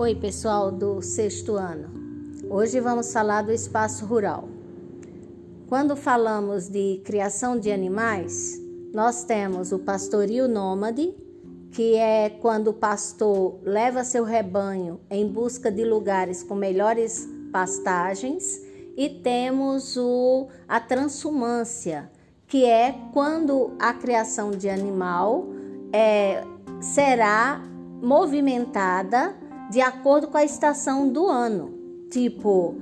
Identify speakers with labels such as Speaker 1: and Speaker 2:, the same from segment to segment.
Speaker 1: Oi, pessoal do sexto ano. Hoje vamos falar do espaço rural. Quando falamos de criação de animais, nós temos o pastorio nômade, que é quando o pastor leva seu rebanho em busca de lugares com melhores pastagens, e temos o, a transumância, que é quando a criação de animal é, será movimentada de acordo com a estação do ano. Tipo,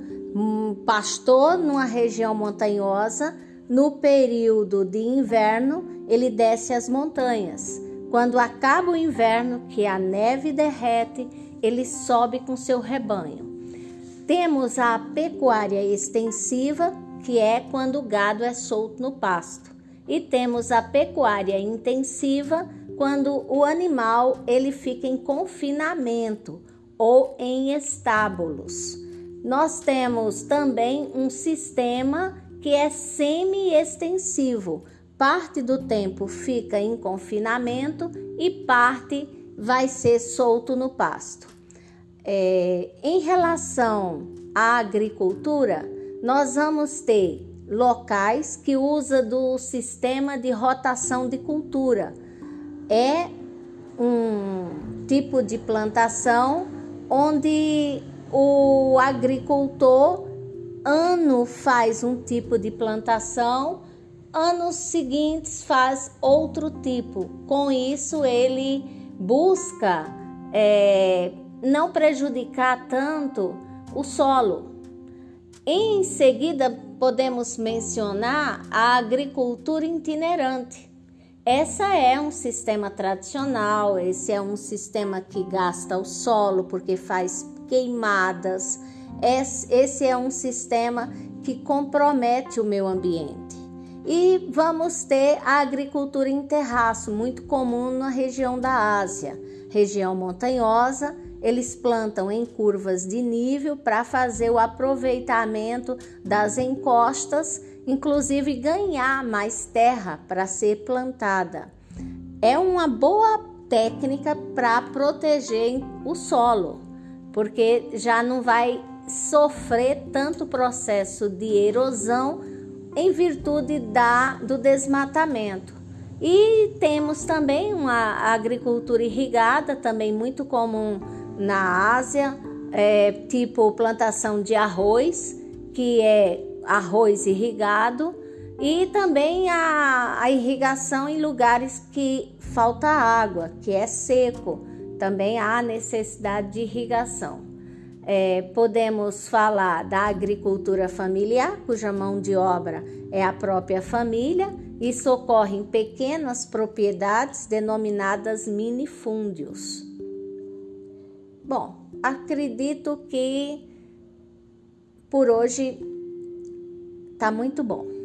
Speaker 1: pastor numa região montanhosa, no período de inverno, ele desce as montanhas. Quando acaba o inverno, que a neve derrete, ele sobe com seu rebanho. Temos a pecuária extensiva, que é quando o gado é solto no pasto. E temos a pecuária intensiva, quando o animal ele fica em confinamento ou em estábulos. Nós temos também um sistema que é semi-extensivo. Parte do tempo fica em confinamento e parte vai ser solto no pasto. É, em relação à agricultura, nós vamos ter locais que usa do sistema de rotação de cultura. É um tipo de plantação onde o agricultor ano faz um tipo de plantação, anos seguintes faz outro tipo. Com isso, ele busca é, não prejudicar tanto o solo. Em seguida, podemos mencionar a agricultura itinerante. Essa é um sistema tradicional, esse é um sistema que gasta o solo porque faz queimadas. Esse é um sistema que compromete o meio ambiente. E vamos ter a agricultura em terraço, muito comum na região da Ásia, região montanhosa. Eles plantam em curvas de nível para fazer o aproveitamento das encostas inclusive ganhar mais terra para ser plantada. É uma boa técnica para proteger o solo, porque já não vai sofrer tanto processo de erosão em virtude da, do desmatamento. E temos também uma agricultura irrigada, também muito comum na Ásia, é, tipo plantação de arroz, que é arroz irrigado e também a, a irrigação em lugares que falta água, que é seco, também há necessidade de irrigação. É, podemos falar da agricultura familiar, cuja mão de obra é a própria família. Isso ocorre em pequenas propriedades denominadas minifúndios. Bom, acredito que por hoje Tá muito bom.